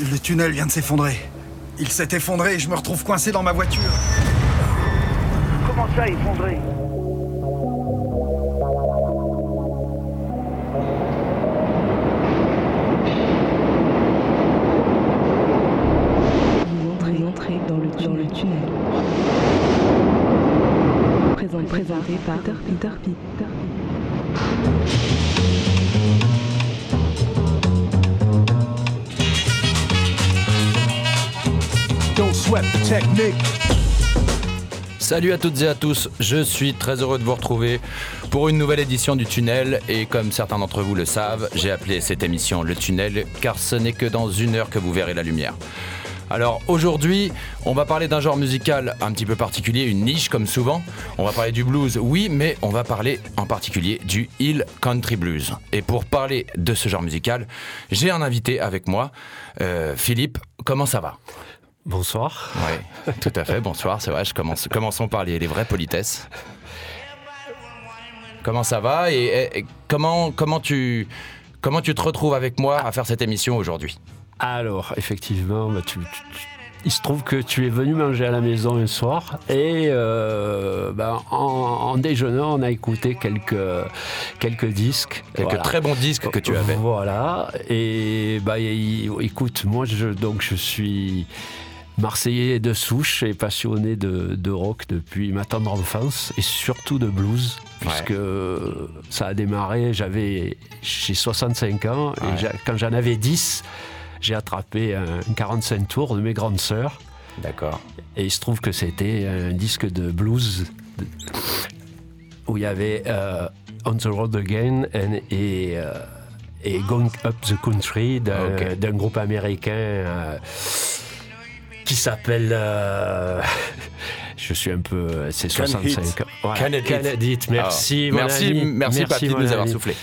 Le tunnel vient de s'effondrer. Il s'est effondré et je me retrouve coincé dans ma voiture. Comment ça, effondré Vous entrez dans le, dans le tunnel. Présent- présenté par Peter, Peter, Peter. Salut à toutes et à tous, je suis très heureux de vous retrouver pour une nouvelle édition du Tunnel et comme certains d'entre vous le savent, j'ai appelé cette émission Le Tunnel car ce n'est que dans une heure que vous verrez la lumière. Alors aujourd'hui, on va parler d'un genre musical un petit peu particulier, une niche comme souvent. On va parler du blues, oui, mais on va parler en particulier du Hill Country Blues. Et pour parler de ce genre musical, j'ai un invité avec moi, Euh, Philippe. Comment ça va? Bonsoir. oui, tout à fait. Bonsoir, c'est vrai. Je commence, commençons par les, les vraies politesses. Comment ça va et, et- et comment, comment, tu, comment tu te retrouves avec moi à faire cette émission aujourd'hui? Alors, effectivement, bah, tu- tu- tu- il se trouve que tu es venu manger à la maison un soir et euh, bah, en, en déjeunant, on a écouté quelques, quelques disques. Quelques Voilà. très bons disques que tu avais. Voilà. Et bah, y- écoute, moi, je, donc, je suis marseillais de souche et passionné de, de rock depuis ma tendre enfance et surtout de blues. Puisque ça a démarré, j'avais j'ai 65 ans et Ouais. quand j'en avais 10, j'ai attrapé un 45 tours de mes grandes sœurs D'accord. et il se trouve que c'était un disque de blues de- où il y avait euh, On the Road Again and- et, euh, et Going Up the Country d'un groupe américain euh, qui s'appelle. euh, je suis un peu. C'est Can 65 Hit. Voilà. Can It Can It Hit. Merci, mon merci, ami. merci, papy, de nous avoir soufflé.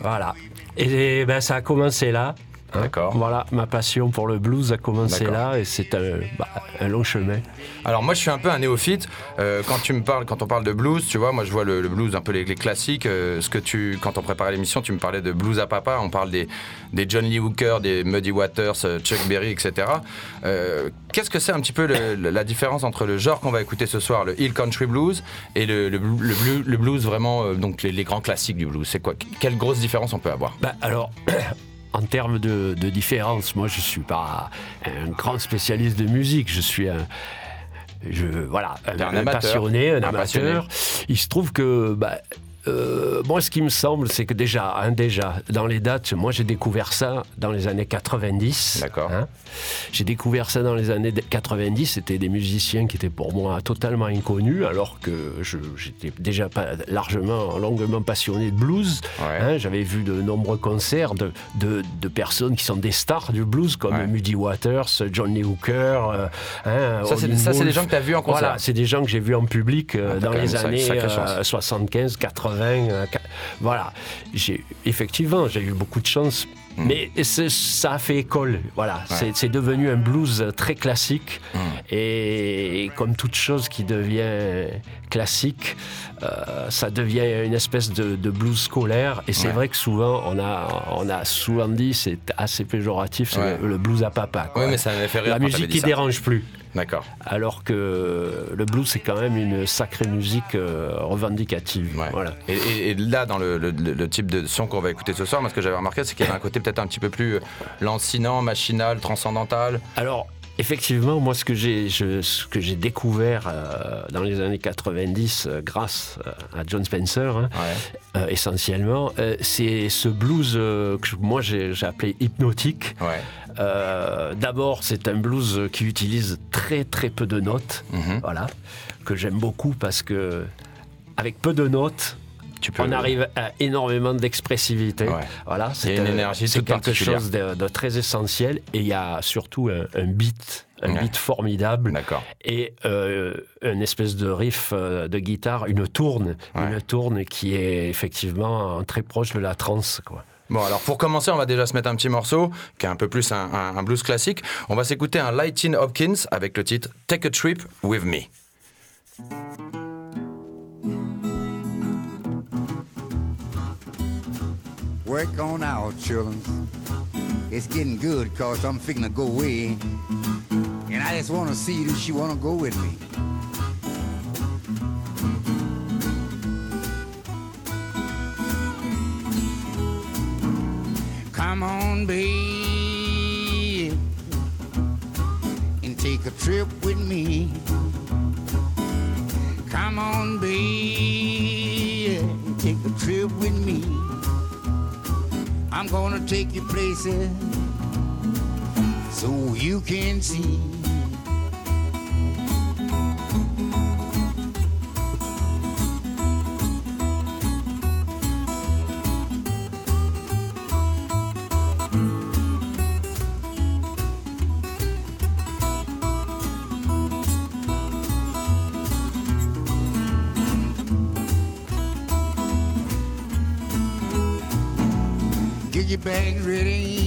Voilà. Et ben, ça a commencé là. Hein. D'accord. Voilà, ma passion pour le blues a commencé là et c'est un, bah, un long chemin. Alors moi je suis un peu un néophyte. Euh, quand tu me parles, quand on parle de blues, tu vois, moi je vois le, le blues un peu les, les classiques. Euh, ce que tu, quand on préparait l'émission, tu me parlais de blues à papa. On parle des, des John Lee Hooker, des Muddy Waters, euh, Chuck Berry, etc. Euh, Qu'est-ce que c'est un petit peu le- la différence entre le genre qu'on va écouter ce soir, le hill country blues, et le, le, blu- le blu- le blues vraiment, donc les, les grands classiques du blues? C'est quoi? Quelle grosse différence on peut avoir? Bah, alors, en termes de, de différence, moi je suis pas un grand spécialiste de musique, je suis un. Je, voilà, un, T'es un un amateur. passionné, un amateur. Il se trouve que, bah, euh, moi, ce qui me semble, c'est que déjà, hein, déjà, dans les dates, moi, j'ai découvert ça dans les années 90. D'accord. hein. J'ai découvert ça dans les années 90. C'était des musiciens qui étaient pour moi totalement inconnus, alors que j'étais déjà pas largement, longuement passionné de blues. Ouais. Hein, J'avais vu de nombreux concerts de, de, de personnes qui sont des stars du blues, comme Ouais. Muddy Waters, Johnny Hooker. euh, Ça, c'est des gens que tu as vus en concert. Voilà, c'est des gens que j'ai vus en public euh, Ah, dans les années sacrée euh, chance. 75, 80. euh, qua- voilà. J'ai, effectivement, j'ai eu beaucoup de chance. Mais c'est- ça a fait école, voilà. C'est, c'est devenu un blues très classique. Hmm. Et comme toute chose qui devient classique, euh, ça devient une espèce de, de blues scolaire. Et c'est Ouais. vrai que souvent, on a, on a souvent dit, c'est assez péjoratif, c'est Ouais. le, le blues à papa. quoi. Mais ça fait rire. La musique qui ça. dérange plus. D'accord. Alors que le blues, c'est quand même une sacrée musique euh, revendicative. Ouais. Voilà. Et, et- et là, dans le, le- le- le type de son qu'on va écouter ce soir, moi, ce que j'avais remarqué, c'est qu'il y avait un côté peut-être un petit peu plus lancinant, machinal, transcendantal. Alors, effectivement, moi, ce que j'ai, je- ce que j'ai découvert euh, dans les années 90, euh, grâce euh, à John Spencer, hein, Ouais. euh, essentiellement, c'est ce blues que moi j'ai, appelé hypnotique. Ouais. D'abord, c'est un blues qui utilise très très peu de notes, Mhm. voilà, que j'aime beaucoup parce que avec peu de notes, Tu peux. on arrive à énormément d'expressivité. Ouais. Voilà, a une un- énergie c'est quelque chose de, de très essentiel et il y a surtout un, un beat, un Ouais. beat formidable D'accord. et euh, une espèce de riff euh, de guitare, une tourne, Ouais. une tourne qui est effectivement très proche de la trance, quoi. Bon, alors pour commencer, on va déjà se mettre un petit morceau qui est un peu plus un, un- un blues classique. On va s'écouter un Lightin Hopkins avec le titre Take a Trip with Me. Work on out, children. It's getting good cause I'm fixing to go away. And I just wanna see if she wanna go with me. Come on, babe, and take a trip with me. Come on, babe, and take a trip with me. I'm gonna take you places so you can see. Get your bags ready.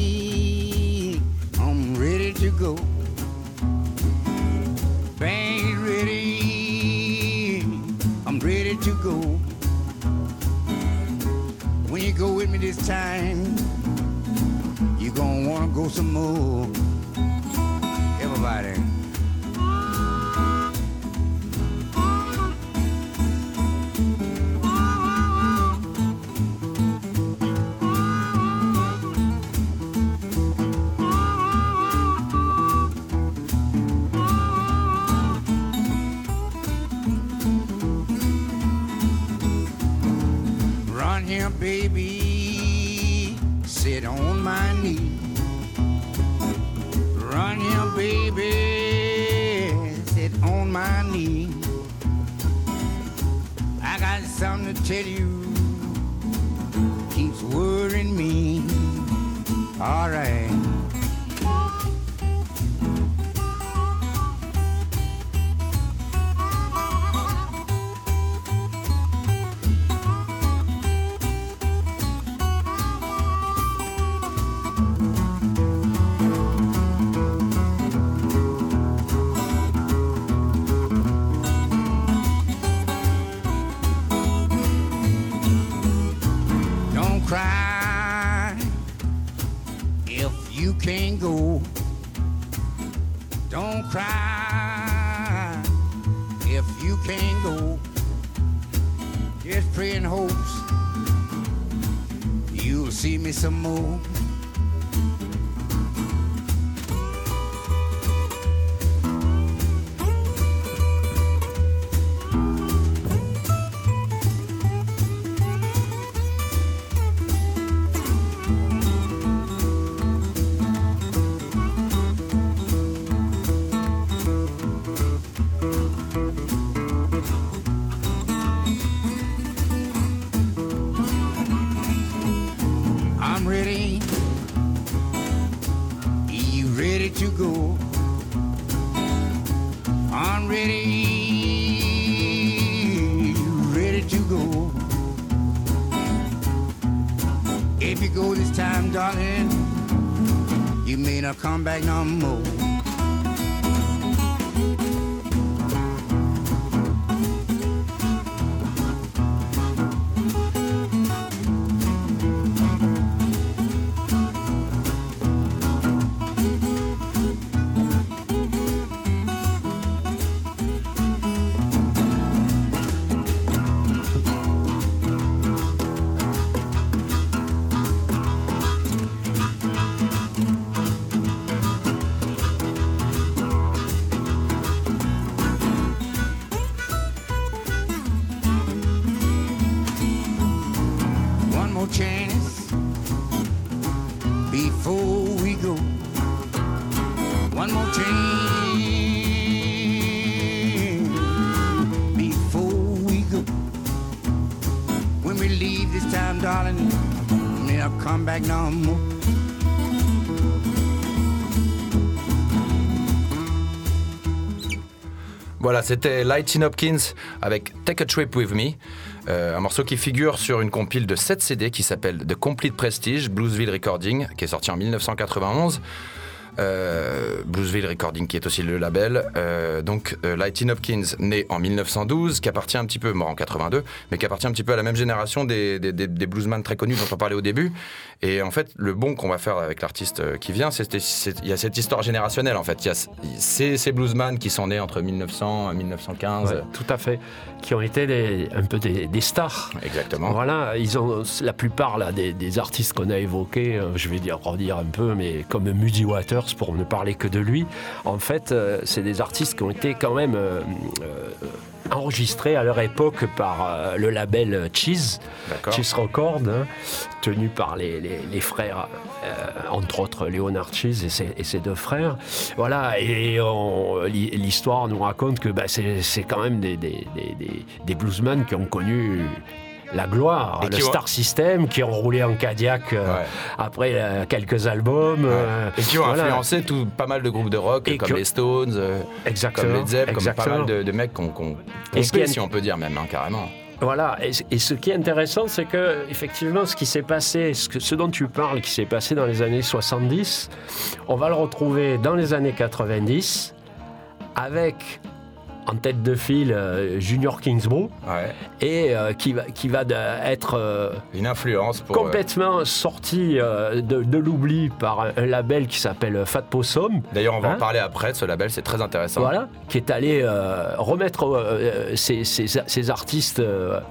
Cry if you can't go. Don't cry if you can't go. Just pray and hopes you'll see me some more. Before we go. One more chance before we go. When we leave this time, darling, may I come back no more. Voilà, c'était Lightin Hopkins avec Take a Trip With Me, euh, un morceau qui figure sur une compile de 7 CD qui s'appelle The Complete Prestige Bluesville Recording, qui est sorti en 1991. Euh, Bluesville Recording, qui est aussi le label. Euh, donc, euh, Hopkins, né en 1912, qui appartient un petit peu, mort en 82, mais qui appartient un petit peu à la même génération des, des, des, des bluesmen très connus dont on parlait au début. Et en fait, le bon qu'on va faire avec l'artiste euh, qui vient, c'est il y a cette histoire générationnelle. En fait, il y a ces, ces bluesmen qui sont nés entre 1900 et 1915. Ouais, tout à fait. Qui ont été un peu des, stars. Exactement. Voilà, ils ont la plupart là, des, artistes qu'on a évoqués, je vais dire, redire un peu, mais comme Muddy Waters, pour ne parler que de lui, en fait, euh, c'est des artistes qui ont été quand même euh, euh, enregistrés à leur époque par le label Cheese. Cheese Record, hein, tenu par les, les- les frères, euh, entre autres Leonard Cheese et ses, et ses deux frères. Voilà, et l'histoire nous raconte que bah, c'est quand même des, des, des- des- des bluesmen qui ont connu la gloire, Et le qui Star System, qui ont roulé en Cadillac euh, Ouais. après euh, quelques albums. euh, Et qui ont voilà. influencé tout, pas mal de groupes de rock, Et comme que- les Stones, Exactement. comme Led Zepp, comme pas mal de, de mecs qu'on est- si on peut dire même, hein, carrément. Voilà, et, et ce qui est intéressant, c'est que effectivement, ce qui s'est passé, ce, que- ce dont tu parles, qui s'est passé dans les années 70, on va le retrouver dans les années 90, avec en tête de file euh, Junior Kingsborough, Ouais. et euh, qui va, qui va être euh, Une influence pour. euh, complètement sorti de, de l'oubli par un, label qui s'appelle Fat Possum. D'ailleurs, on va Hein en parler après ce label, c'est très intéressant. Voilà, qui est allé remettre ces, artistes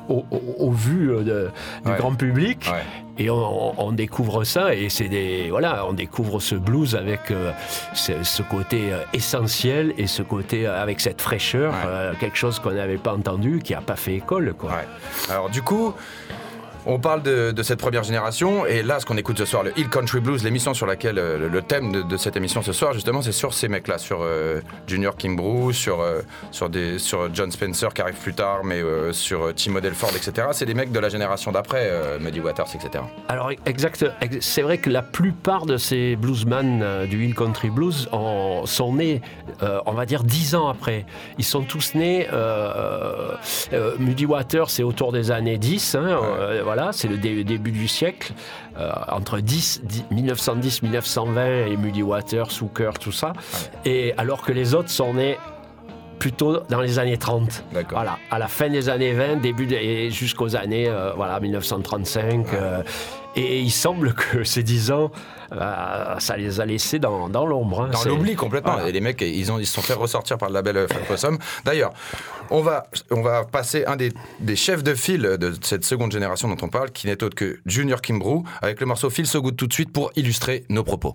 au, au- au vu de- du Ouais. grand public. Ouais. Et on, on découvre ça, et c'est des. Voilà, on découvre ce blues avec euh, ce, ce côté euh, essentiel et ce côté euh, avec cette fraîcheur, Ouais. euh, quelque chose qu'on n'avait pas entendu, qui n'a pas fait école, quoi. Ouais. Alors du coup, on parle de, de cette première génération, et là, ce qu'on écoute ce soir, le Hill Country Blues, l'émission sur laquelle euh, le, le thème de, de cette émission ce soir, justement, c'est sur ces mecs-là, sur euh, Junior Kimbrough, sur euh, sur des sur John Spencer qui arrive plus tard, mais sur euh, Tim Delford, etc. C'est des mecs de la génération d'après, Muddy Waters, etc. Alors exact, ex- c'est vrai que la plupart de ces bluesmen du Hill Country Blues en- sont nés, on va dire, dix ans après. Ils sont tous nés. Muddy Waters, c'est autour des années 10. hein, euh, voilà, c'est le dé- début du siècle. euh, entre 10, 10 1910, 1920 et Muddy Waters, Hooker, tout ça. Et alors que les autres sont nés plutôt dans les années 30. D'accord. Voilà, à la fin des années 20, début de- et jusqu'aux années euh, voilà 1935. euh, et il semble que ces 10 ans, euh, ça les a laissés dans, dans l'ombre. hein. Dans l'oubli complètement. Voilà. Et les mecs, ils, ont, ils se sont fait ressortir par le label euh, Possum. D'ailleurs, on va, on va passer un des, des chefs de file de cette seconde génération dont on parle, qui n'est autre que Junior Kimbrough, avec le morceau Feel So Good tout de suite pour illustrer nos propos.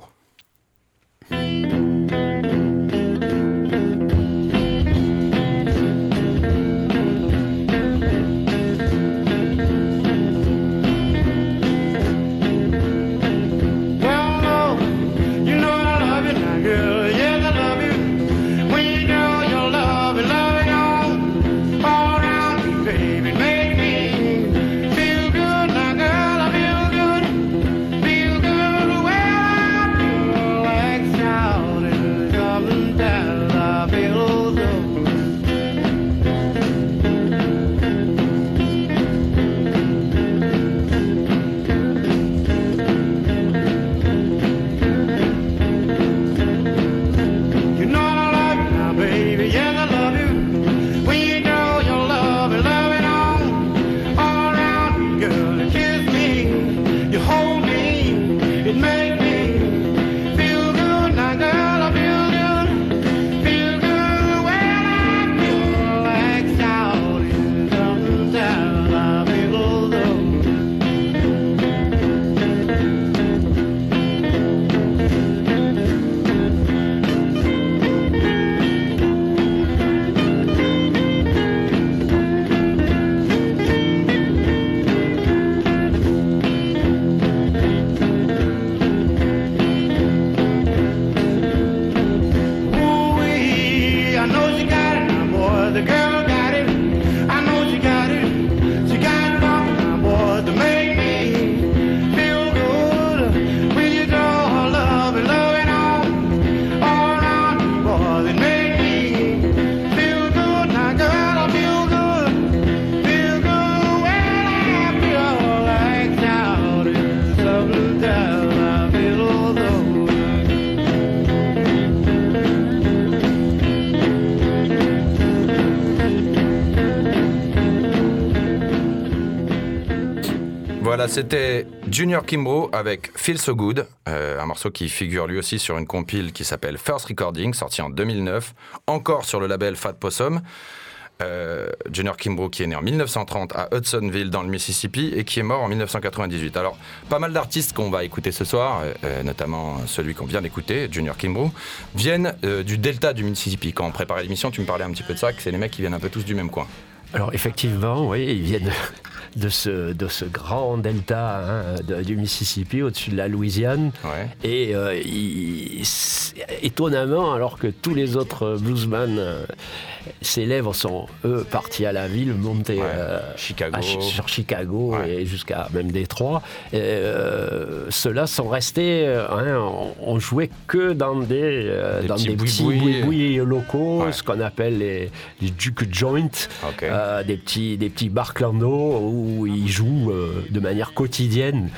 C'était Junior Kimbrough avec Feel So Good, euh, un morceau qui figure lui aussi sur une compile qui s'appelle First Recording, sorti en 2009, encore sur le label Fat Possum. Euh, Junior Kimbrough qui est né en 1930 à Hudsonville dans le Mississippi et qui est mort en 1998. Alors, pas mal d'artistes qu'on va écouter ce soir, euh, notamment celui qu'on vient d'écouter, Junior Kimbrough, viennent du delta du Mississippi. Quand on préparait l'émission, tu me parlais un petit peu de ça, que c'est les mecs qui viennent un peu tous du même coin. Alors effectivement, oui, ils viennent de ce, de ce grand delta hein, de- du Mississippi au-dessus de la Louisiane. Ouais. Et euh, étonnamment, alors que tous les autres bluesmen, euh, lèvres sont eux partis à la ville, montés Ouais. euh, Chicago. à Chi- sur Chicago Ouais. et jusqu'à même Détroit. Euh, Ceux-là sont restés, hein, on, on jouait que dans des, Des dans petits des petits locaux, ce qu'on appelle les, joints. Ok. Euh, des petits des petits bars où ils jouent euh, de manière quotidienne.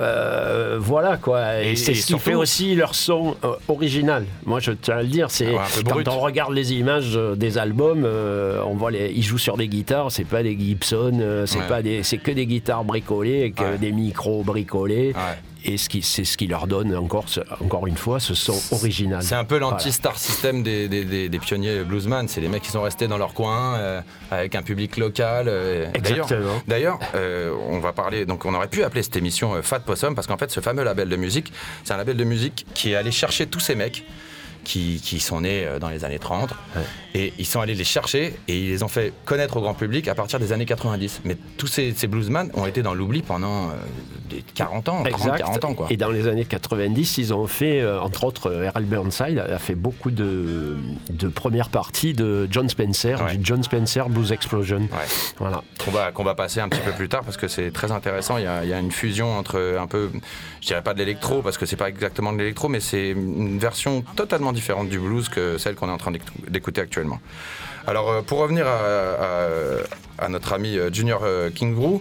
Euh, voilà quoi, et, Et- c'est ce qui fait aussi leur son euh, original. Moi je tiens à le dire, c'est quand brut. on regarde les images des albums, euh, on voit les, ils jouent sur des guitares, c'est pas des Gibson, c'est Ouais. pas des, c'est que des guitares bricolées, avec Ouais. des micros bricolés, Ouais. Et ce qui, c'est ce qui leur donne encore, encore une fois, ce son original. C'est un peu l'anti-star system des, des- des- des pionniers bluesman. C'est les mecs qui sont restés dans leur coin euh, avec un public local. euh, d'ailleurs- Exactement. D'ailleurs, euh, on va parler. Donc, on aurait pu appeler cette émission Fat Possum parce qu'en fait, ce fameux label de musique, c'est un label de musique qui est allé chercher tous ces mecs. Qui, qui sont nés euh, dans les années 30 et ils sont allés les chercher et ils les ont fait connaître au grand public à partir des années 90 mais tous ces, ces bluesman ont été dans l'oubli pendant euh, des 40 ans 30, Exact. 40 ans quoi Et dans les années 90, ils ont fait, euh, entre autres, euh, Errol Burnside a fait beaucoup de, de premières parties de John Spencer, Ouais. du John Spencer Blues Explosion. Ouais. Voilà. qu'on va, qu'on va passer un petit peu plus tard parce que c'est très intéressant. Il y, a, il y a une fusion entre un peu, je dirais pas de l'électro parce que c'est pas exactement de l'électro, mais c'est une version totalement différente du blues que celle qu'on est en train d'écou- d'écouter actuellement. Alors euh, pour revenir à, à- notre ami euh, Junior euh, Kingbrew,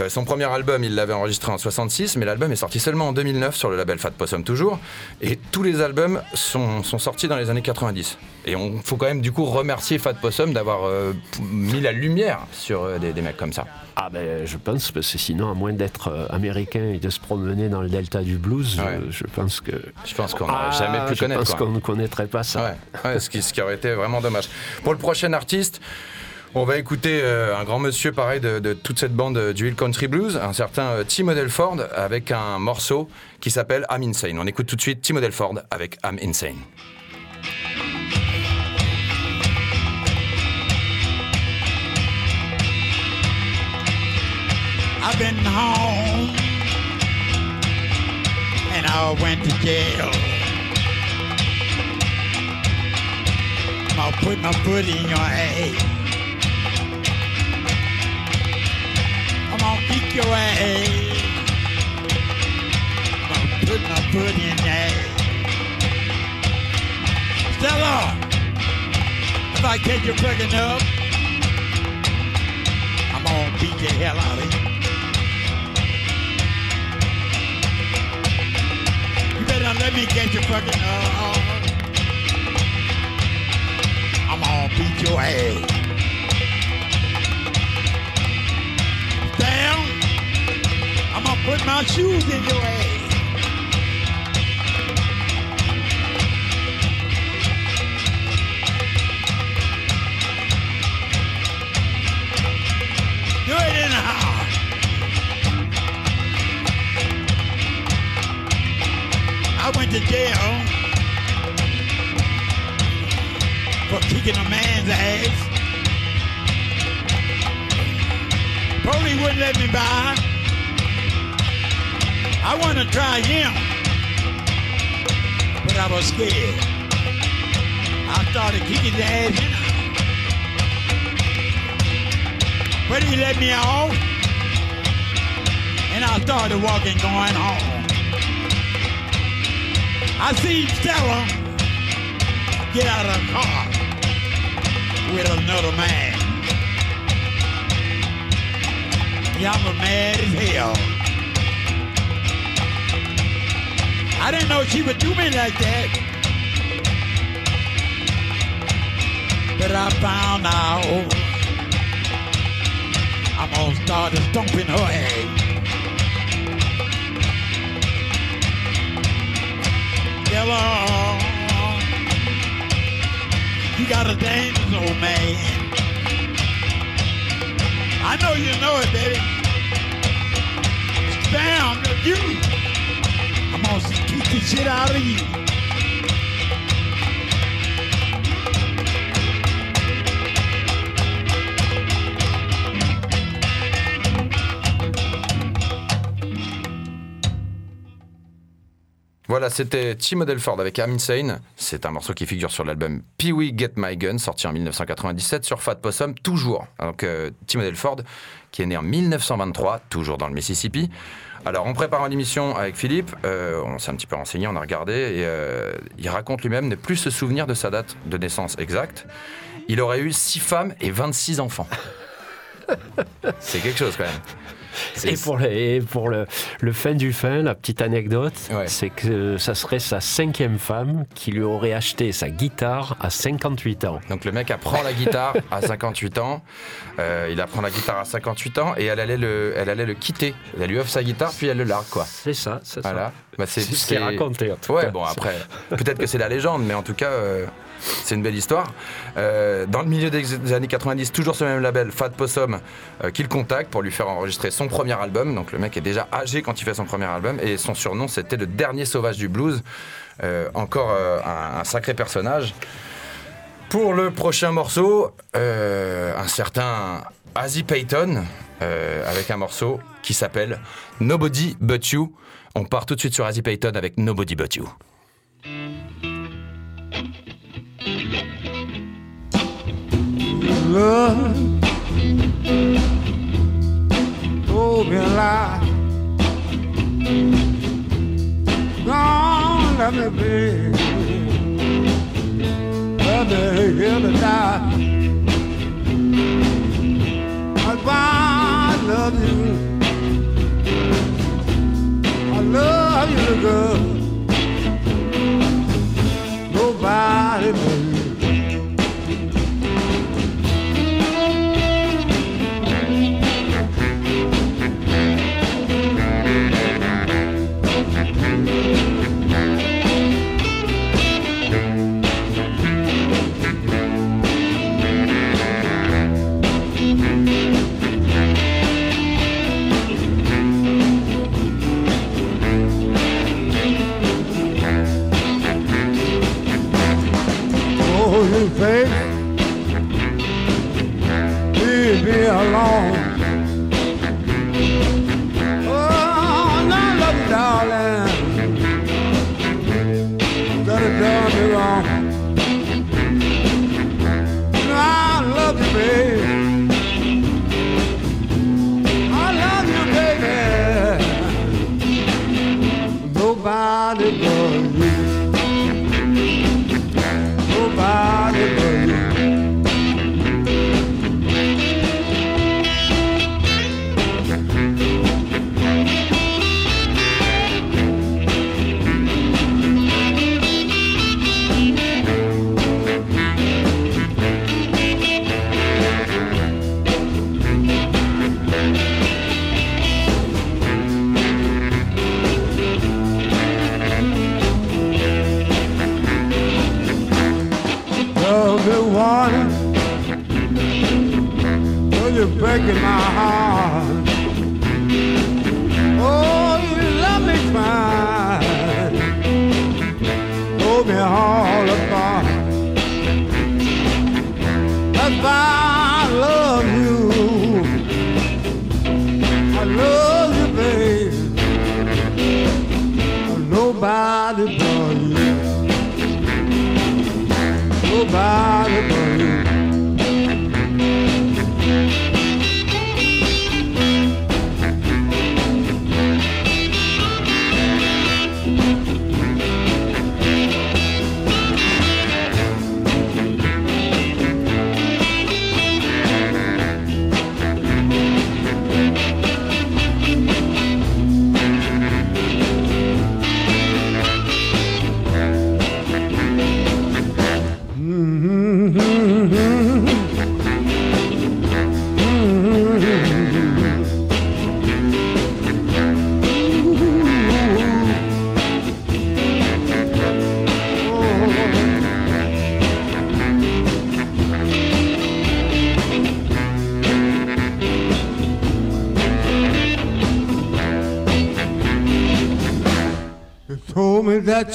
euh, son premier album, il l'avait enregistré en 66, mais l'album est sorti seulement en 2009 sur le label Fat Possum toujours. Et tous les albums sont, sont sortis dans les années 90. Et on faut quand même du coup remercier Fat Possum d'avoir euh, mis la lumière sur euh, des, des mecs comme ça. Ah ben, je pense, parce que sinon, à moins d'être américain et de se promener dans le delta du blues, Ouais. je pense que... Je pense qu'on n'aurait Ah, jamais pu je connaître. pense qu'on ne connaîtrait pas ça. Ouais, ouais, ce, qui, ce qui aurait été vraiment dommage. Pour le prochain artiste, on va écouter euh, un grand monsieur pareil de, toute cette bande euh, du Hill Country Blues, un certain euh, Tim Odelford, avec un morceau qui s'appelle I'm Insane. On écoute tout de suite Tim Odelford avec I'm Insane. I'm gonna kick your ass. I'm gonna put my foot in ass. Stella, if I catch you fucking up, I'm gonna beat the hell out of you. You better let me get you fucking up. I'm gonna beat your ass. Put my shoes in your ass. Do it anyhow. I went to jail for kicking a man's ass. Police wouldn't let me by. I wanted to try him, but I was scared. I started kicking the ass in But he let me off, and I started walking, going home. I see Stella get out of the car with another man. Yeah, I'm mad as hell. I didn't know she would do me like that. But I found out I'm gonna start stomping her head. Yellow. You got a dangerous old man. I know you know it, baby. Damn you. Voilà, c'était Timo Delford avec I'm Insane. C'est un morceau qui figure sur l'album Pee Wee Get My Gun, sorti en 1997 sur Fat Possum, toujours. Donc, euh, Timo Delford, qui est né en 1923, toujours dans le Mississippi. Alors, en préparant l'émission avec Philippe, euh, on s'est un petit peu renseigné, on a regardé, et euh, il raconte lui-même ne plus se souvenir de sa date de naissance exacte. Il aurait eu 6 femmes et 26 enfants. C'est quelque chose quand même. Et pour, le, et pour le, le fin du fin, la petite anecdote, Ouais. c'est que ça serait sa cinquième femme qui lui aurait acheté sa guitare à 58 ans. Donc le mec apprend la guitare à 58 ans, Euh, il apprend la guitare à 58 ans et elle allait le, elle allait le quitter. Elle lui offre sa guitare puis elle le largue quoi. C'est ça, c'est Voilà. ça. Bah, c'est ce qui est raconté, en tout Ouais, cas. bon après, peut-être que c'est la légende, mais en tout cas, euh, c'est une belle histoire. Euh, dans le milieu des années 90, toujours ce même label, Fat Possum, euh, qui le contacte pour lui faire enregistrer son premier album. Donc le mec est déjà âgé quand il fait son premier album et son surnom c'était le dernier sauvage du blues. Euh, encore un, sacré personnage. Pour le prochain morceau, un certain Azzy Payton avec un morceau qui s'appelle Nobody But You. On part tout de suite sur Azzy Payton avec Nobody But You. Love oh, told me a lie. Gone, let me be. Let me here to die.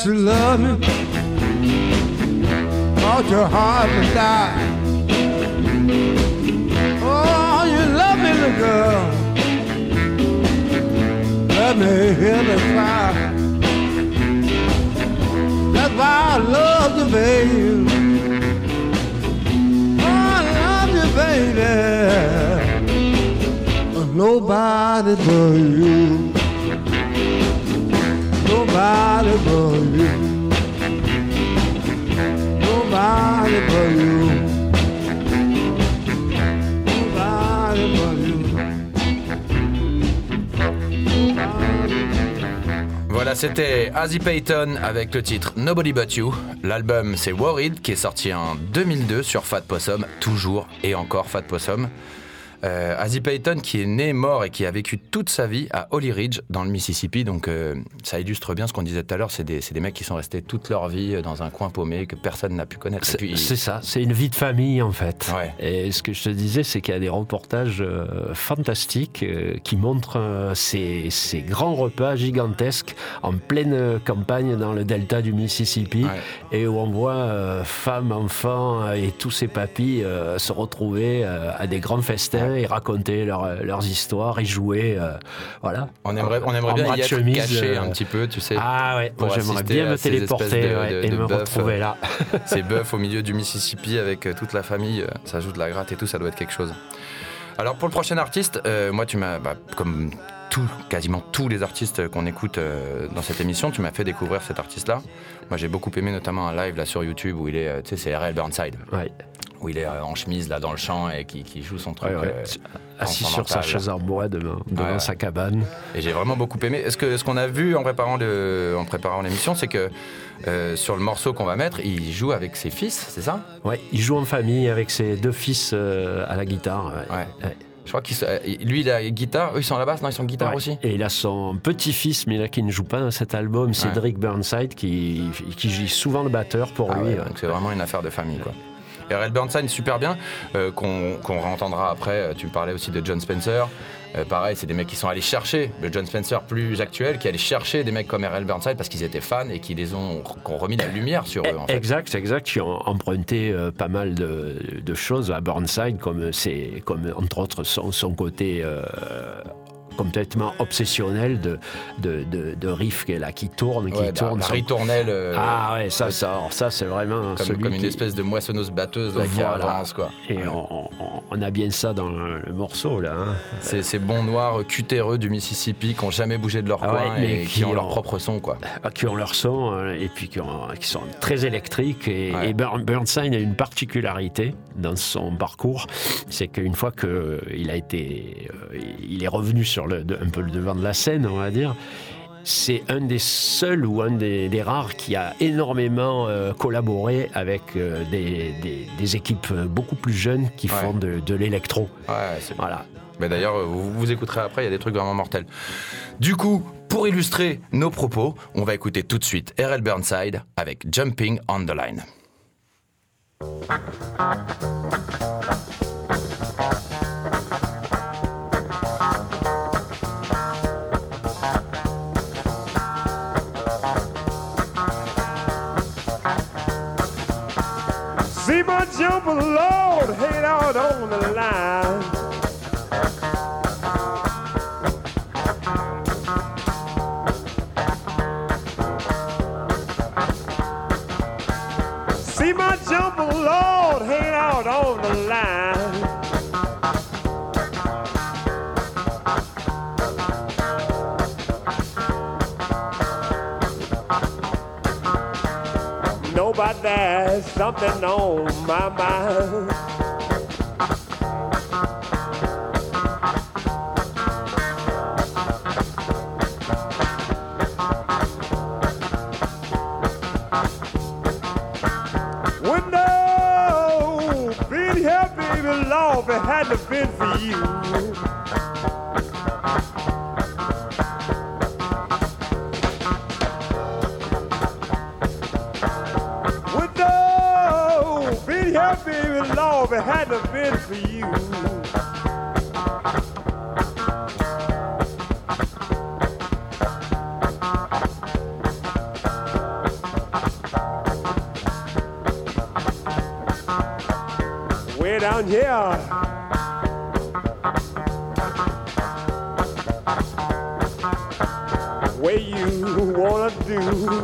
You love me. Cause your heart will die. Oh, you love me, little girl. Let me hear the cry. That's why I love you, baby. I love you, baby. Nobody but you. Voilà, c'était Azzy Payton avec le titre Nobody But You. L'album c'est Worried qui est sorti en 2002 sur Fat Possum, toujours et encore Fat Possum. Euh, Azzy Payton qui est né, mort et qui a vécu toute sa vie à Holly Ridge dans le Mississippi. Donc euh, ça illustre bien ce qu'on disait tout à l'heure. C'est des, mecs qui sont restés toute leur vie dans un coin paumé que personne n'a pu connaître. C'est ça, c'est une vie de famille en fait. Ouais. Et ce que je te disais, c'est qu'il y a des reportages euh, fantastiques euh, qui montrent euh, ces, ces grands repas gigantesques en pleine euh, campagne dans le delta du Mississippi Ouais. et où on voit euh, femmes, enfants euh, et tous ces papis euh, se retrouver euh, à des grands festins et raconter leur- leurs histoires et jouer. euh, voilà. On aimerait, on aimerait En bien y être chemise, caché euh, un petit peu, tu sais. Ah ouais, moi, j'aimerais bien me téléporter espèces de- ouais, de- et de me retrouver euh, là. Ces bœufs au milieu du Mississippi avec toute la famille, ça joue de la gratte et tout, ça doit être quelque chose. Alors pour le prochain artiste, euh, moi tu m'as, bah, comme tout, quasiment tous les artistes qu'on écoute euh, dans cette émission, tu m'as fait découvrir cet artiste-là. Moi j'ai beaucoup aimé notamment un live là sur YouTube où il est, euh, tu sais, c'est R.L. Burnside, Ouais. Où il est euh, en chemise là dans le champ et qui, qui joue son truc. Ouais, ouais. euh, Assis sur sa chaise en bois devant, devant Ouais. sa cabane. Et j'ai vraiment beaucoup aimé. Est-ce que ce qu'on a vu en préparant le, en préparant l'émission, c'est que euh, sur le morceau qu'on va mettre, il joue avec ses fils, c'est ça? Ouais, il joue en famille avec ses deux fils euh, à la guitare. ouais. Ouais. Ouais. Je crois qu'il lui il a guitare, eux ils sont à la basse, non ils sont guitare Ouais. aussi? Et il a son petit-fils, mais là qui ne joue pas dans cet album, Cédric Burnside, qui, qui joue souvent le batteur pour Ah lui. ouais, ouais. donc c'est vraiment une affaire de famille quoi. Red Burnside super bien, euh, qu'on qu'on réentendra après. Euh, Tu parlais aussi de John Spencer. Euh, pareil, c'est des mecs qui sont allés chercher le John Spencer plus actuel, qui allait chercher des mecs comme R.L. Burnside parce qu'ils étaient fans et qui les ont, qui ont remis la lumière sur eux en. Exact, exact. Qui ont emprunté pas mal de, choses à Burnside, comme, c'est, comme entre autres son, son côté complètement obsessionnel de, de, de, de riff qui est là, qui tourne, qui Ouais, tourne. la son- ritournelle. euh, Ah ouais, ça, ça, ça c'est vraiment comme, celui comme une qui- espèce de moissonneuse batteuse qui Voilà. quoi. Et on, on- on a bien ça dans le, morceau là. hein. C'est ces bons noirs cutéreux du Mississippi qui ont jamais bougé de leur Ah coin ouais, mais et qui, qui ont leur propre son quoi. Ah, qui ont leur son euh, et puis qui, ont- qui sont très électriques. Et, Ouais. et Bernstein a une particularité dans son parcours, c'est qu'une fois qu'il a été, euh, il est revenu sur le, un peu le devant de la scène, on va dire. C'est un des seuls ou un des, des rares qui a énormément euh, collaboré avec euh, des, des- des équipes beaucoup plus jeunes qui Ouais. font de, de l'électro. Ouais, Voilà. Mais d'ailleurs, vous, vous écouterez après, il y a des trucs vraiment mortels. Du coup, pour illustrer nos propos, on va écouter tout de suite R.L. Burnside avec Jumping on the Line. Hang out on the line. See my jumper, Lord, hang out on the line. About that, something on my mind. had to been for you. Woulda been here, baby, Lord, but had to been for you. down here you.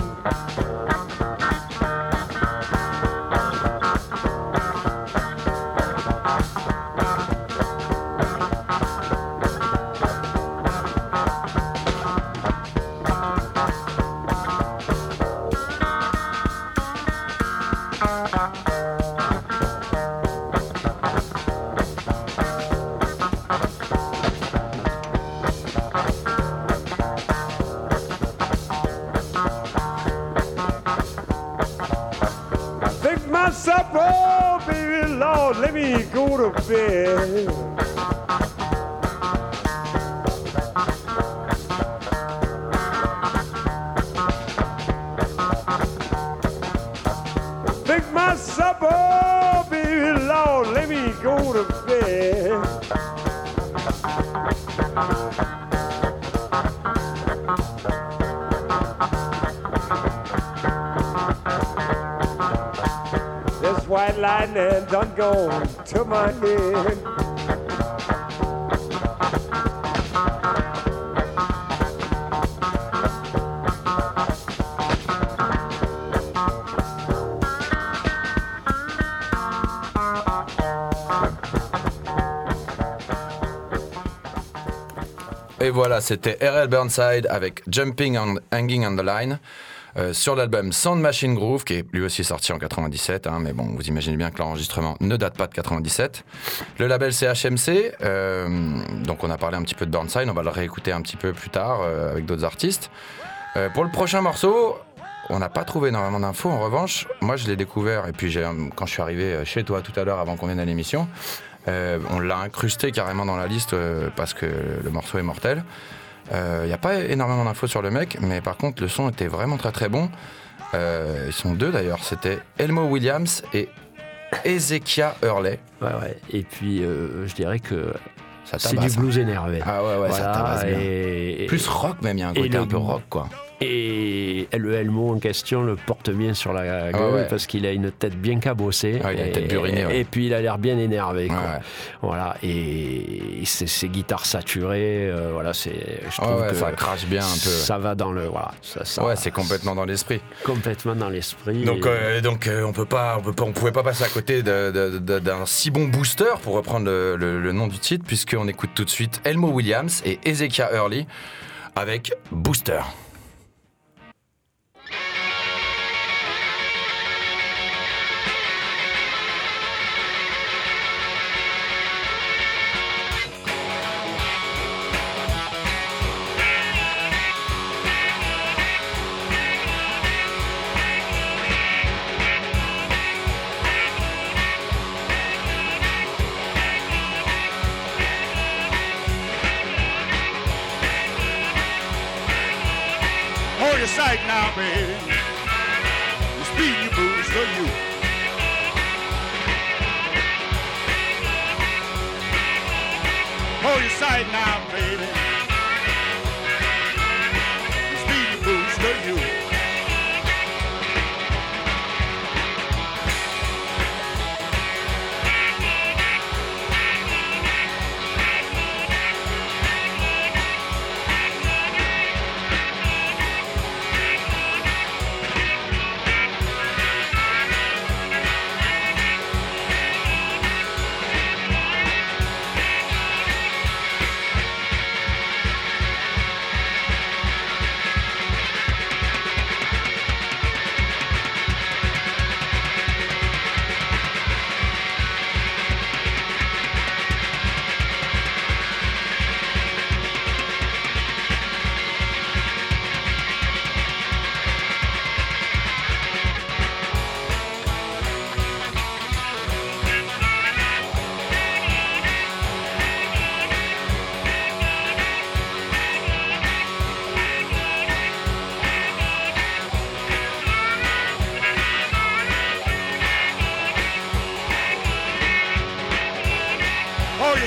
This white lightning done gone to my head. Et voilà, c'était R.L. Burnside avec Jumping and Hanging on the Line euh, sur l'album Sound Machine Groove, qui est lui aussi sorti en 97. hein, mais bon, vous imaginez bien que l'enregistrement ne date pas de 97. Le label c'est HMC. euh, donc on a parlé un petit peu de Burnside. On va le réécouter un petit peu plus tard euh, avec d'autres artistes. Pour le prochain morceau, on n'a pas trouvé énormément d'infos. En revanche, moi je l'ai découvert et puis quand je suis arrivé chez toi tout à l'heure avant qu'on vienne à l'émission, euh, on l'a incrusté carrément dans la liste euh, parce que le morceau est mortel. Il n'y a pas énormément d'infos sur le mec, mais par contre le son était vraiment très très bon. Euh, ils sont deux d'ailleurs, c'était Elmo Williams et Ezekia Hurley. Ouais, ouais. Et puis, euh, je dirais que Ça c'est du hein. blues énervé. Ah ouais, ouais, ça Voilà, tabasse bien. et- Plus rock même, il y a un et côté le- un peu rock quoi. Et le Elmo en question le porte bien sur la gueule Ah ouais. parce qu'il a une tête bien cabossée. Ah, il a une et, tête burinée, ouais. et puis il a l'air bien énervé. quoi. Ouais, ouais. Voilà. Et ses, ses guitares saturées, euh, voilà, c'est. Je Ouais, trouve que ça crache bien un peu. Ça va dans le. Voilà. Ça, ça- Ouais, c'est complètement dans l'esprit. complètement dans l'esprit. Donc, et- euh, donc euh, on peut pas, on peut pas, on pouvait pas passer à côté d'un si bon booster pour reprendre le, le- le nom du titre, puisqu'on écoute tout de suite Elmo Williams et Ezekiah Hurley avec Booster. Sight now, baby. The speed you boost for you. Hold your sight now,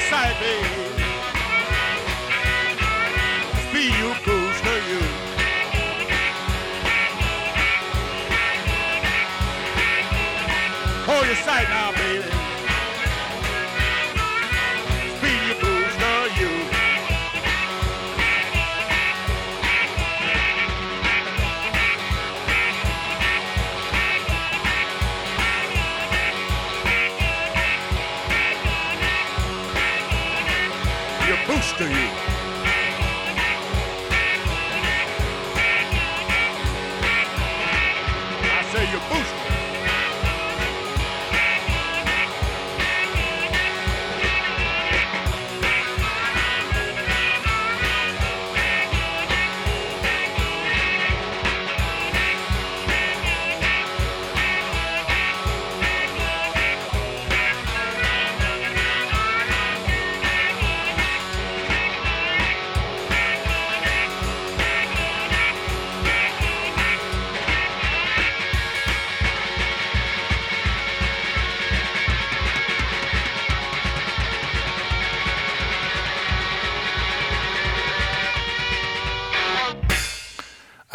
beside me. Be you close to you. Hold your sight now.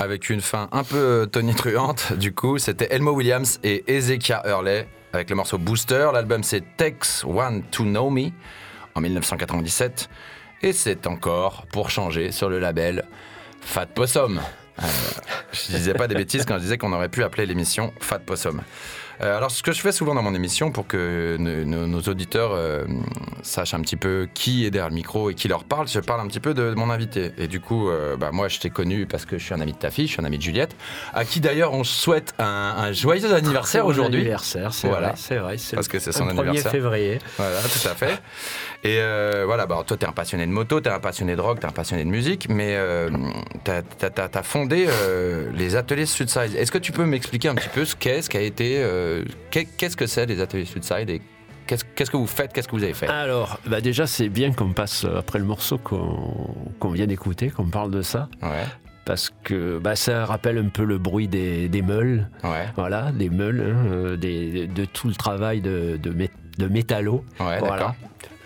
Avec une fin un peu tonitruante, du coup, c'était Elmo Williams et Ezekiah Hurley avec le morceau Booster. L'album c'est Takes One to Know Me en 1997. Et c'est encore pour changer sur le label Fat Possum. Euh, je disais pas des bêtises quand je disais qu'on aurait pu appeler l'émission Fat Possum. Euh, alors, ce que je fais souvent dans mon émission pour que nos, auditeurs euh, sachent un petit peu qui est derrière le micro et qui leur parle, je parle un petit peu de mon invité. Et du coup, euh, bah, moi, je t'ai connu parce que je suis un ami de ta fille, je suis un ami de Juliette, à qui d'ailleurs on souhaite un, un joyeux anniversaire aujourd'hui. anniversaire, c'est Voilà. vrai, c'est vrai. c'est Parce que c'est son un 1er anniversaire. février. Voilà, tout à fait. Et euh, voilà, bah, toi, tu es un passionné de moto, tu es un passionné de rock, tu es un passionné de musique, mais tu as, fondé les ateliers Sudside. Est-ce que tu peux m'expliquer un petit peu ce qu'est, ce qu'a été, qu'est-ce que c'est les ateliers Sudside et qu'est-ce que vous faites, qu'est-ce que vous avez fait? Alors, bah déjà, c'est bien qu'on passe euh, après le morceau qu'on vient d'écouter, qu'on parle de ça. Ouais, Parce que bah, ça rappelle un peu le bruit des, des meules, ouais, voilà, des meules, hein, euh, des- de tout le travail de, de, mé- de métallo. ouais, Voilà.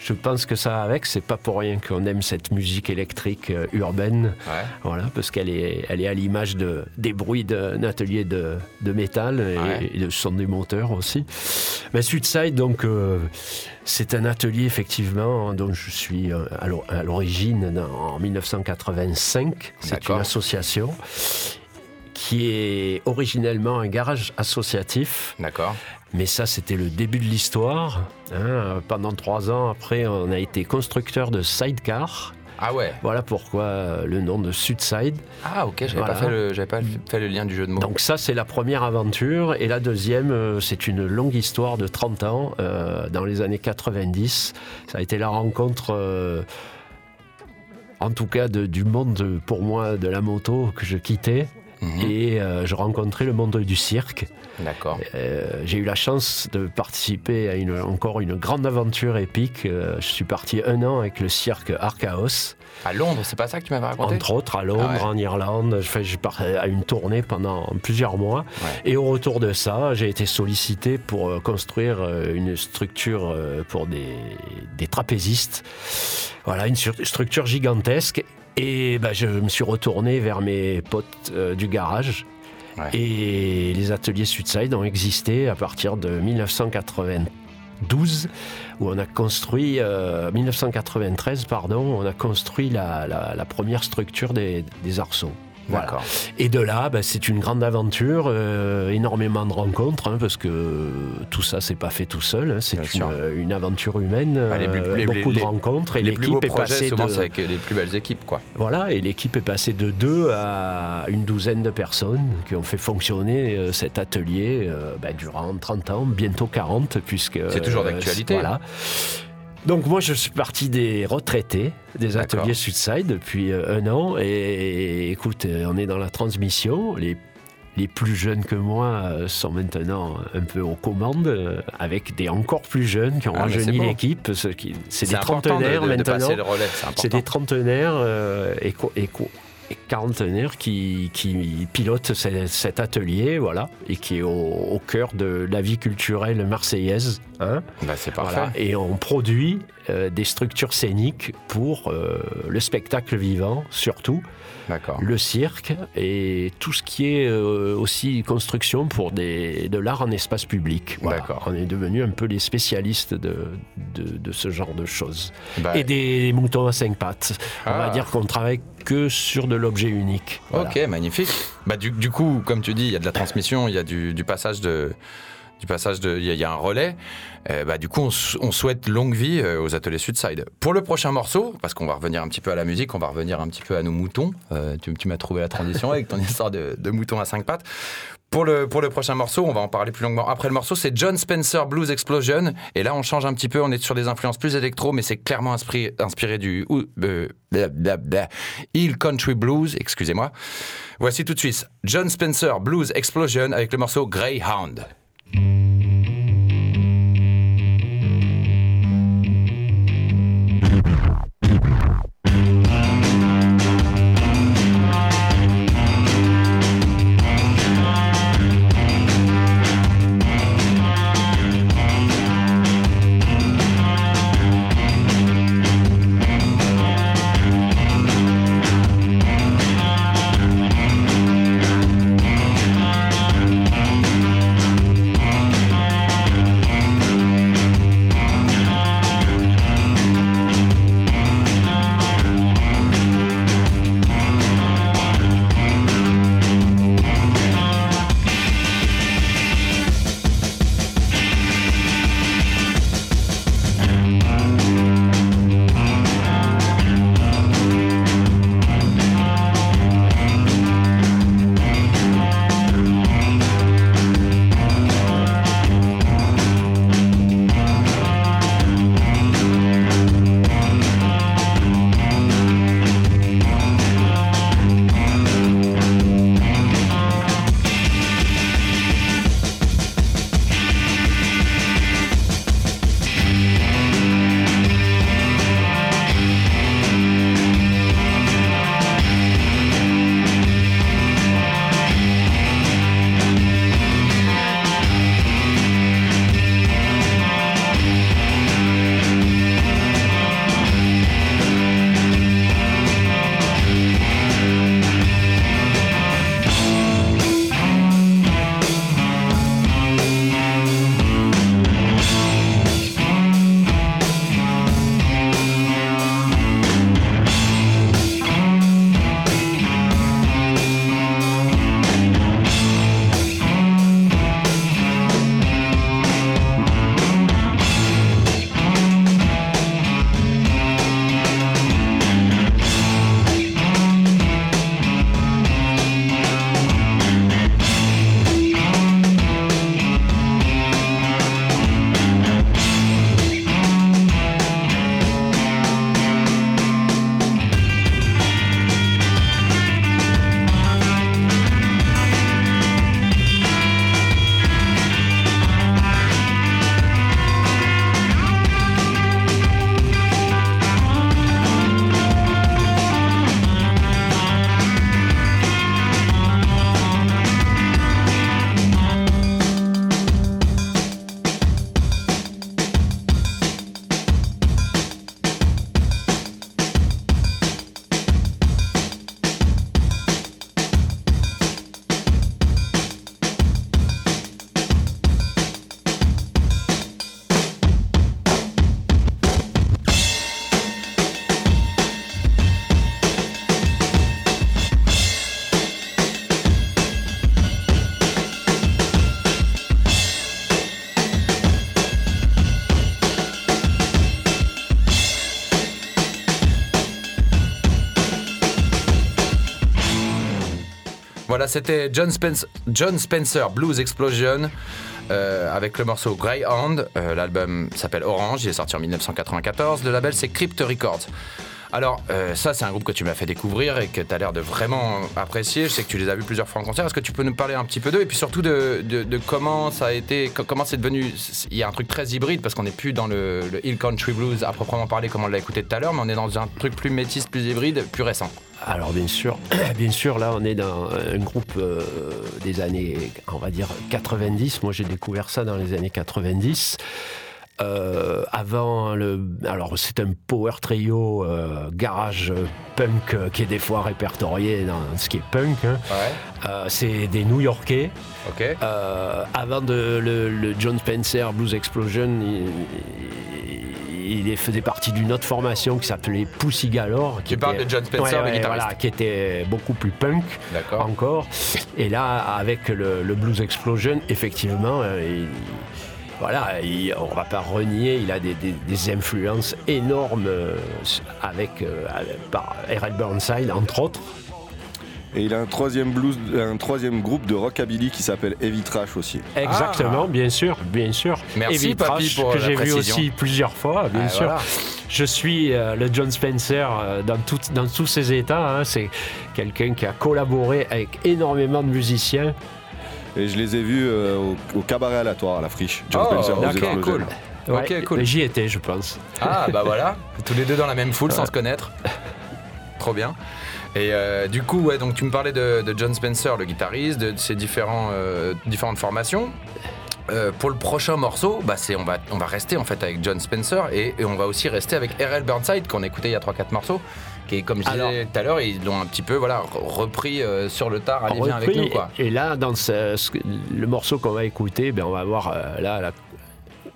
Je pense que ça va avec, c'est pas pour rien qu'on aime cette musique électrique euh, urbaine, Ouais, voilà, parce qu'elle est, elle est à l'image de, des bruits d'un atelier de, de métal et, Ouais. et de son des moteurs aussi. Mais Sudside, donc, euh, c'est un atelier effectivement dont je suis euh, à l'o- à l'origine en 1985. C'est une association qui est originellement un garage associatif. d'accord. Mais ça, c'était le début de l'histoire. hein. Pendant trois ans, après, on a été constructeur de sidecar. Ah ouais. Voilà pourquoi euh, le nom de Sudside. Ah ok, j'avais Voilà. pas, fait le, j'avais pas fait le lien du jeu de mots. Donc ça, c'est la première aventure. Et la deuxième, euh, c'est une longue histoire de 30 ans, euh, dans les années 90. Ça a été la rencontre, euh, en tout cas, de- du monde, pour moi, de la moto que je quittais. Mhm. Et euh, je rencontrais le monde du cirque. D'accord. Euh, j'ai eu la chance de participer à une, encore une grande aventure épique. Euh, je suis parti un an avec le cirque Archaos, À Londres, c'est pas ça que tu m'avais raconté? Entre autres à Londres, Ah ouais. en Irlande. Je fais- je pars à une tournée pendant plusieurs mois. Ouais. Et au retour de ça, j'ai été sollicité pour construire une structure pour des, des trapézistes. Voilà, une structure gigantesque. Et ben, je me suis retourné vers mes potes euh, du garage. Ouais. Et les ateliers Sudside ont existé à partir de 1992, où on a construit, euh, 1993, pardon, on a construit la, la- la première structure des, des arceaux. Voilà. Et de là, bah, c'est une grande aventure, euh, énormément de rencontres, hein, parce que tout ça, c'est pas fait tout seul. hein, c'est une, aventure humaine, Ah, les plus- euh, les- beaucoup les- de rencontres, et l'équipe est passée de c'est avec les plus belles équipes, quoi. voilà, et l'équipe est passée de deux à une douzaine de personnes qui ont fait fonctionner euh, cet atelier euh, bah, durant 30 ans, bientôt 40, puisque... C'est toujours d'actualité. Voilà. Donc moi, je suis parti des retraités des ateliers Sudside depuis euh, un an, et, écoute, euh, on est dans la transmission, les les plus jeunes que moi euh, sont maintenant un peu aux commandes, avec des encore plus jeunes qui ont Ah, rajeuni c'est l'équipe. C'est des de- trentenaires de, de maintenant. c'est. C'est des trentenaires et, co- et co- et quarantenaires qui, qui pilotent ce- cet atelier, voilà, et qui est au, au cœur de la vie culturelle marseillaise. hein. Bah, c'est parfait. Voilà. Et on produit euh, des structures scéniques pour euh, le spectacle vivant, surtout le cirque et tout ce qui est euh, aussi construction pour des, de l'art en espace public. Voilà. On est devenu un peu les spécialistes de, de, de ce genre de choses. Bah, Et des moutons à cinq pattes. On Ah. va dire qu'on travaille que sur de l'objet unique. Voilà. Ok, magnifique. Bah, du, du coup, comme tu dis, il y a de la transmission, il y a du, du passage de, du passage. Il y, a- un relais. Euh, bah, du coup, on, souhaite longue vie euh, aux ateliers Sudside. Pour le prochain morceau, parce qu'on va revenir un petit peu à la musique, on va revenir un petit peu à nos moutons. Euh, tu m'as trouvé la transition avec ton histoire de, de mouton à cinq pattes. Pour le, prochain morceau, on va en parler plus longuement. Après le morceau, c'est John Spencer Blues Explosion. Et là, on change un petit peu. On est sur des influences plus électro, mais c'est clairement inspiré, du Hill Country Blues. Excusez-moi. Voici tout de suite John Spencer Blues Explosion avec le morceau Greyhound. Música C'était John, Spence- John Spencer Blues Explosion euh, avec le morceau Greyhound. Euh, L'album s'appelle Orange, il est sorti en 1994. Le label, c'est Crypt Records. Alors, euh, ça, c'est un groupe que tu m'as fait découvrir et que tu as l'air de vraiment apprécier. Je sais que tu les as vus plusieurs fois en concert. Est-ce que tu peux nous parler un petit peu d'eux et puis surtout de, comment ça a été, co- comment c'est devenu. Il y a un truc très hybride parce qu'on n'est plus dans le, le Hill Country Blues à proprement parler comme on l'a écouté tout à l'heure, mais on est dans un truc plus métis, plus hybride, plus récent. Alors bien sûr, bien sûr, là on est dans un groupe euh, des années, on va dire 90. Moi j'ai découvert ça dans les années 90. Euh, avant le, alors c'est un power trio euh, garage punk euh, qui est des fois répertorié dans ce qui est punk. hein. Ouais. Euh, c'est des New-Yorkais. Euh, avant de, le, le John Spencer Blues Explosion, il, il faisait partie d'une autre formation qui s'appelait Pussy Galore. Tu parles de John Spencer, le guitariste. voilà, qui était beaucoup plus punk encore. Et là, avec le, le Blues Explosion, effectivement, euh, il- voilà, il- on va pas renier, il a des, des- des influences énormes euh, avec, euh, avec- par R.L. Burnside, entre autres. Et il a un troisième blues, un troisième groupe de rockabilly qui s'appelle Heavy Trash aussi. Exactement, bien sûr, bien sûr. Ah. Merci, Heavy papy, Trash, pour que j'ai vu aussi plusieurs fois, bien Ah, sûr. voilà. Je suis euh, le John Spencer euh, dans, tout- dans tous ses états. hein. C'est quelqu'un qui a collaboré avec énormément de musiciens. Et je les ai vus euh, au, au cabaret aléatoire à la friche. John Oh, Spencer, Blues ok, Explosion. cool. Ok, cool. J'y étais, je pense. Ah bah voilà, tous les deux dans la même foule sans se connaître. Trop bien. Et euh, du coup, ouais, donc tu me parlais de, de John Spencer, le guitariste, de ses différents, euh, différentes formations. Euh, pour le prochain morceau, bah c'est, on, va, on va rester en fait avec John Spencer et, et on va aussi rester avec R.L. Burnside qu'on a écouté il y a 3-4 morceaux. Qui est, comme je disais tout à l'heure, ils l'ont un petit peu voilà, re- repris euh, sur le tard. Allez, viens avec nous quoi. Et là, dans ce- ce- le morceau qu'on va écouter, ben, on va voir euh, là, la-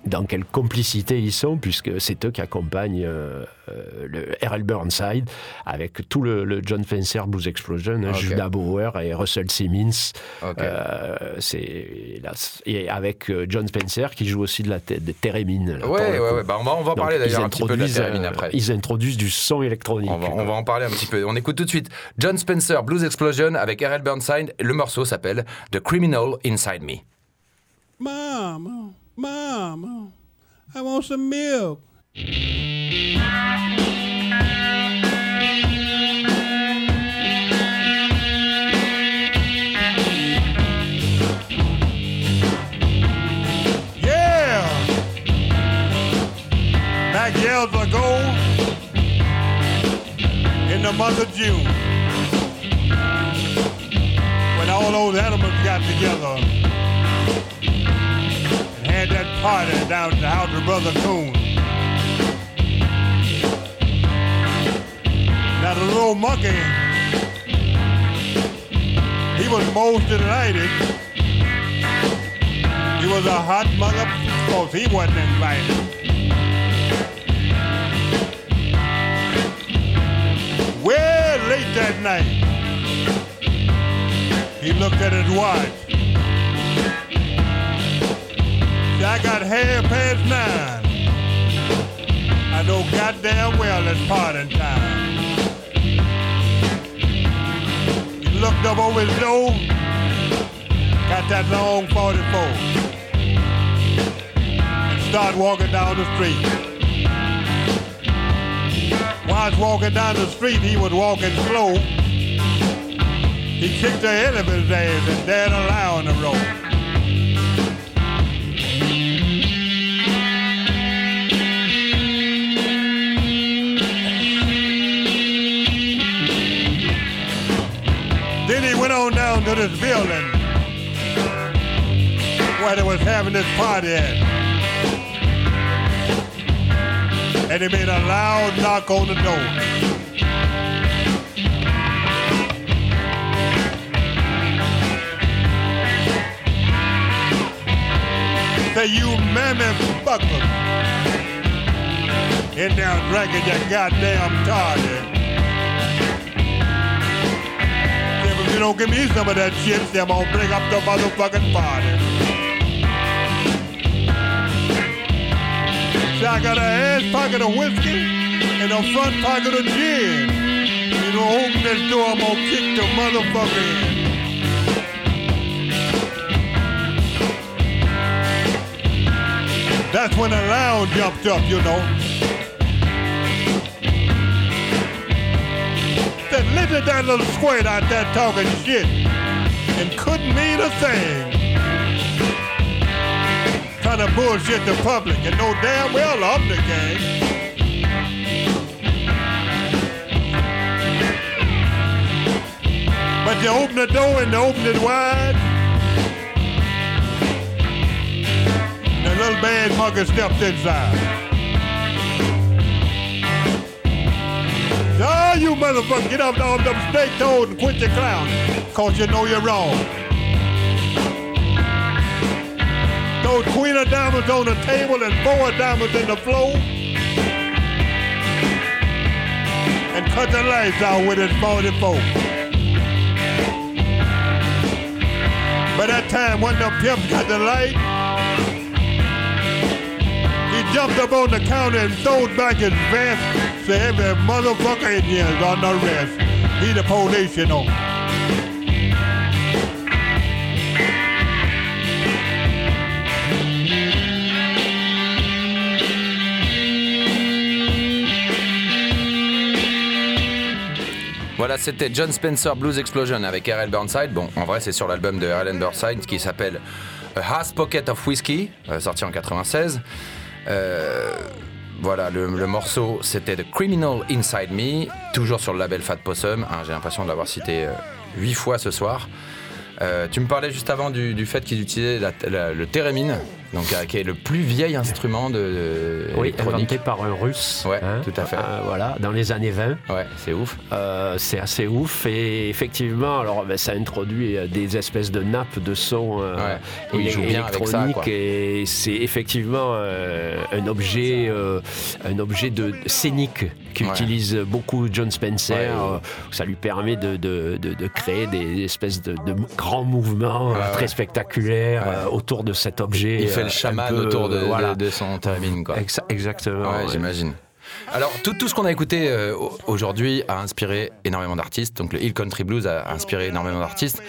dans quelle complicité ils sont, puisque c'est eux qui accompagnent euh, euh, le R.L. Burnside avec tout le, le John Spencer Blues Explosion, hein, Ok. Judah Bauer et Russell Simmons. Euh, c'est et avec euh, John Spencer qui joue aussi de la de thérémine. là, pour Ouais, ouais, bah on va, on va en Donc, parler d'ailleurs un petit peu de la après. Ils introduisent du son électronique. On va, on va en parler un petit peu. On écoute tout de suite John Spencer, Blues Explosion avec R.L. Burnside. Le morceau s'appelle The Criminal Inside Me. Mama, mama, I want some milk. Yeah! Back years ago, in the month of June, when all those animals got together had that party down at the house of Brother Coon. Now the little monkey, he was most delighted. He was a hot mother, cause he wasn't invited. Well, late that night, he looked at his watch. I got half past nine. I know goddamn well it's parting time. He looked up over his door, got that long 44, and started walking down the street. While he's walking down the street, he was walking slow. He kicked the head of his ass and dared on the road. To this building where they was having this party at. And he made a loud knock on the door. Say, you mammy buckler. In there drinking your goddamn toddy. You don't give me some of that shit, I'm gonna bring up the motherfucking party. See, I got an ass pocket of whiskey and a front pocket of gin. You don't open this door, I'm gonna kick the motherfucker in. That's when the loud jumped up, you know. That little squirt out there talking shit and couldn't mean a thing. Trying to bullshit the public and know damn well I'm the gang. But you open the door and you open it wide. And The little bad monkey stepped inside. You motherfucker, get up off them snake toes and quit your clowning, cause you know you're wrong. Those queen of diamonds on the table and four diamonds in the floor. and cut the lights out with his 44. By that time, when the pimp got the light, he jumped up on the counter and throwed back his vest. Police. Voilà, c'était John Spencer Blues Explosion avec R.L. Burnside. Bon, en vrai, c'est sur l'album de R.L. Burnside qui s'appelle A Half Pocket of Whiskey, euh, sorti en 96. Euh, voilà, le, morceau, c'était The Criminal Inside Me, toujours sur le label Fat Possum. Hein, J'ai l'impression de l'avoir cité euh, huit fois ce soir. Euh, tu me parlais juste avant du, fait qu'ils utilisaient le thérémine, donc, euh, qui est le plus vieil instrument de, de Oui, inventé par un russe. Ouais, hein, tout à fait. euh, voilà, dans les années 20. Ouais, c'est ouf. Euh, c'est assez ouf et effectivement, alors ben, ça introduit euh, des espèces de nappes de son euh, Ouais. Oui, il élec- joue bien avec ça, électroniques quoi. et c'est effectivement euh, un objet, euh, un objet de scénique qu'utilise beaucoup John Spencer. Ouais. ça lui permet de, de- de- de créer des espèces de, de grands mouvements Ouais, très ouais. spectaculaires Ouais. autour de cet objet. Il fait euh, le un chaman peu, autour de, euh, voilà. de, de son thérémine, quoi. Exa- exactement. Ouais, ouais. j'imagine. Alors, tout, tout ce qu'on a écouté euh, au- aujourd'hui a inspiré énormément d'artistes. Donc, le Hill Country Blues a inspiré énormément d'artistes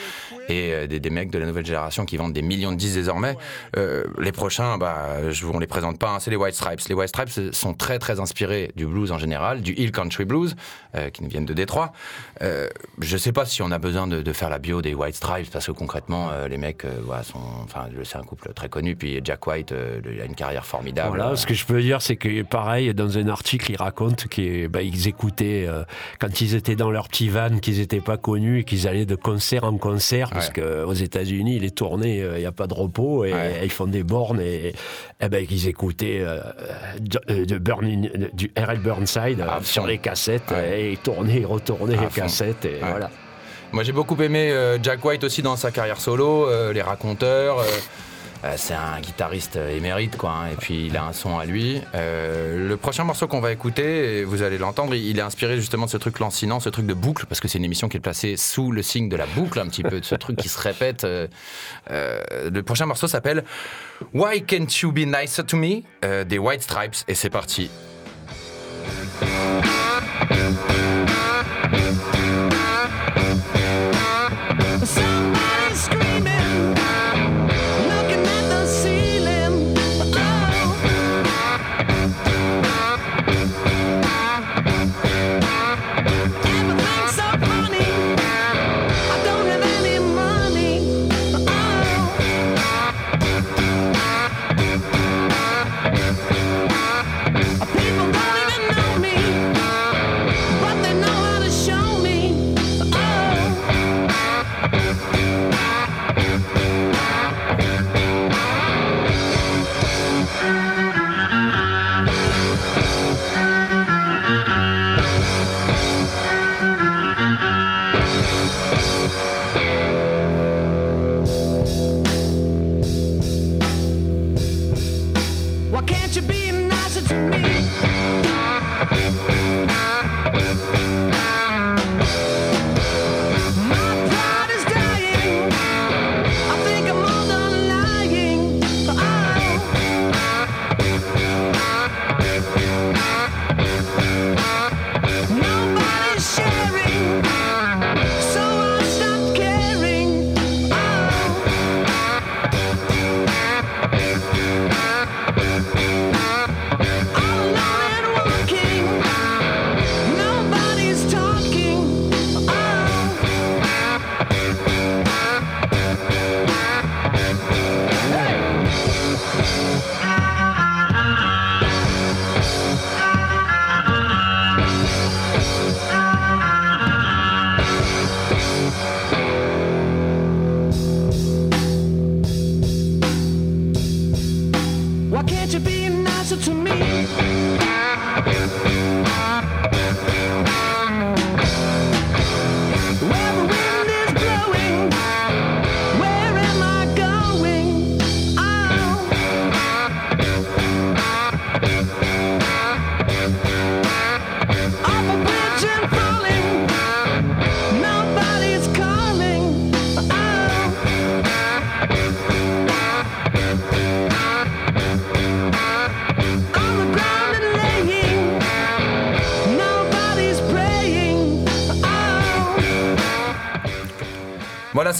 et euh, des, des mecs de la nouvelle génération qui vendent des millions de disques désormais. Euh, les prochains, bah, je vous les présente pas, hein, c'est les White Stripes. Les White Stripes sont très très inspirés du blues en général, du Hill Country Blues, euh, qui nous viennent de Détroit. Euh, je sais pas si on a besoin de, de faire la bio des White Stripes parce que concrètement, euh, les mecs, euh, voilà, sont, enfin, c'est un couple très connu. Puis Jack White, euh, il a une carrière formidable. Voilà, ce que je peux dire, c'est que pareil, dans un article, ils racontent qu'ils bah, écoutaient euh, quand ils étaient dans leur petit van, qu'ils n'étaient pas connus et qu'ils allaient de concert en concert, parce qu'aux États-Unis, les tournées, euh, il n'y a pas de repos et ils font des bornes et, et ben, qu'ils écoutaient euh, de, euh, de Burning- du R.L. Burnside euh, sur les cassettes et ils tournaient et retournaient les cassettes et Ouais. voilà. Moi j'ai beaucoup aimé euh, Jack White aussi dans sa carrière solo, euh, les raconteurs. Euh, c'est un guitariste euh, émérite quoi, hein, et puis il a un son à lui. Euh, le prochain morceau qu'on va écouter, vous allez l'entendre, il est inspiré justement de ce truc lancinant, ce truc de boucle, parce que c'est une émission qui est placée sous le signe de la boucle un petit peu, de ce truc qui se répète. le prochain morceau s'appelle Why Can't You Be Nicer to Me des White Stripes, et c'est parti.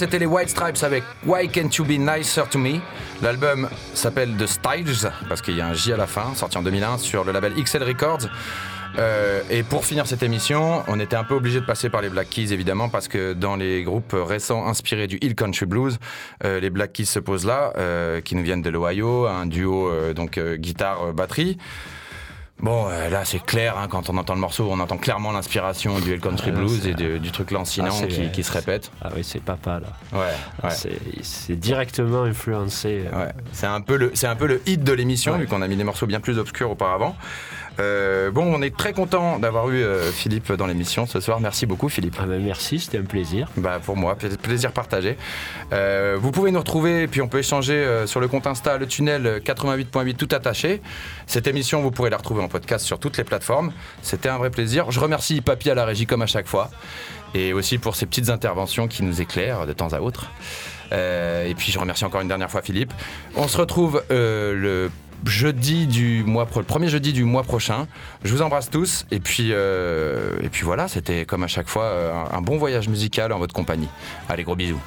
C'était les White Stripes avec Why Can't You Be Nicer to Me. L'album s'appelle The Styles, parce qu'il y a un J à la fin, sorti en 2001 sur le label XL Records. Euh, et pour finir cette émission, on était un peu obligé de passer par les Black Keys évidemment parce que dans les groupes récents inspirés du Hill Country Blues, euh, les Black Keys se posent là, euh, qui nous viennent de l'Ohio, un duo donc euh, guitare batterie. Bon, euh, là c'est clair, hein, quand on entend le morceau, on entend clairement l'inspiration du Hill Country Ah, Blues et de- du truc lancinant Ah, qui, qui se répète. Ah oui, c'est papa là. Ouais, ouais. C'est- directement influencé. euh, Ouais, c'est un peu le c'est un peu le hit de l'émission vu qu'on a mis des morceaux bien plus obscurs auparavant. Euh, bon, on est très content d'avoir eu euh, Philippe dans l'émission ce soir. Merci beaucoup Philippe. Ah ben merci, c'était un plaisir. Bah pour moi, pla- plaisir partagé. Euh, vous pouvez nous retrouver et puis on peut échanger sur le compte Insta le tunnel euh, 88.8 tout attaché. Cette émission, vous pourrez la retrouver en podcast sur toutes les plateformes. C'était un vrai plaisir. Je remercie Papy à la régie comme à chaque fois et aussi pour ces petites interventions qui nous éclairent de temps à autre. Euh, et puis je remercie encore une dernière fois Philippe. On se retrouve euh, le jeudi du mois pro- le premier jeudi du mois prochain. Je vous embrasse tous et puis euh, et puis voilà, c'était comme à chaque fois euh, un- un bon voyage musical en votre compagnie. Allez, gros bisous.